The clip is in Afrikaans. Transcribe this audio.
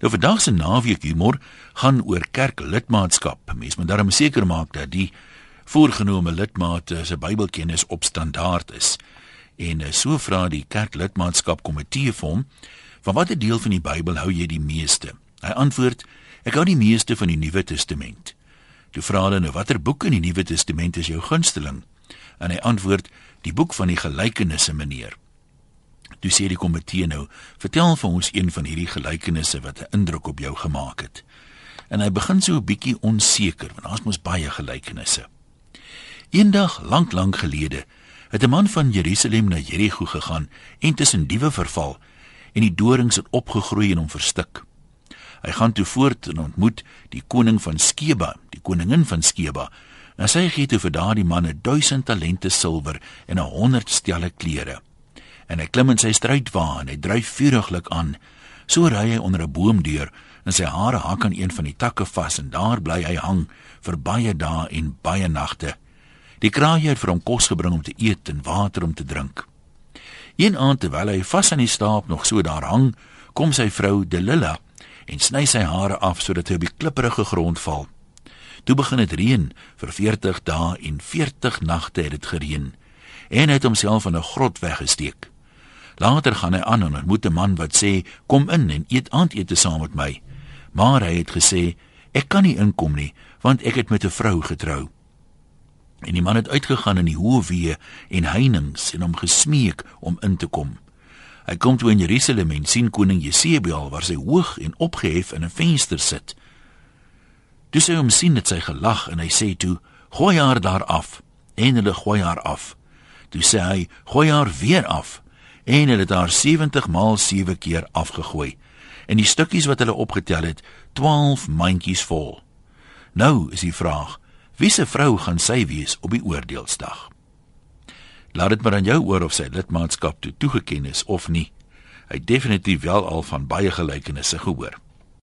Nou vandag se naweek humor gaan oor kerklidmaatskap. Mens moet daarom seker maak dat die voorgenome lidmate se Bybelkennis op standaard is. En eh, so vra die kerklidmaatskap komitee vir hom, "Van watter deel van die Bybel hou jy die meeste?" Hy antwoord, "Ek hou die meeste van die Nuwe Testament." Toe vra hulle nou, "Watter boek in die Nuwe Testament is jou gunsteling?" En hy antwoord, "Die boek van die gelykenisse, meneer." Toe sê die komitee nou, "Vertel vir ons een van hierdie gelykenisse wat 'n indruk op jou gemaak het." En hy begin so 'n bietjie onseker, want daar's mos baie gelykenisse. Eendag lank lank gelede het 'n man van Jerusalem na Jerigo gegaan en tussen diewe verval en die dorings het opgegroei en hom verstik. Hy gaan toe voort en ontmoet die koning van Skeba, die koningin van Skeba. En sy gee toe vir daardie man 1000 talente silwer en 100 stelle klere en hy klim in sy struitwa en hy dryf vuriglik aan. So ry hy onder 'n boom deur en sy hare hak aan een van die takke vas en daar bly hy hang vir baie dae en baie nagte. Die kraaie het vir hom kos gebring om te eet en water om te drink. Een aand terwyl hy vas aan die staap nog so daar hang, kom sy vrou Delila en sny sy hare af sodat hy op die klipprige grond val. Toe begin dit reën vir 40 dae en 40 nagte het dit gereën en hy het homself in 'n grot weggesteek. Later gaan hy aan en ontmoet 'n man wat sê: "Kom in en eet aandete saam met my." Maar hy het gesê: "Ek kan nie inkom nie, want ek het met 'n vrou getrou." En die man het uitgegaan in die hoë weë en heininge en hom gesmeek om in te kom. Hy kom toe in Jerusalem en sien koning Jesebel waar sy hoog en opgehef in 'n venster sit. Toe sy hom sien het sy gelag en hy sê toe: "Gooi haar daar af." En hulle gooi haar af. Toe sê hy: "Gooi haar weer af." En hulle het haar 70 maal 7 keer afgegooi. En die stukkies wat hulle opgetel het, 12 mandjies vol. Nou is die vraag, wie se vrou gaan sy wees op die oordeelsdag? Laat dit maar aan jou oor of sy lidmaatskap toe toegeken is of nie. Hy definitief wel al van baie gelykenisse gehoor.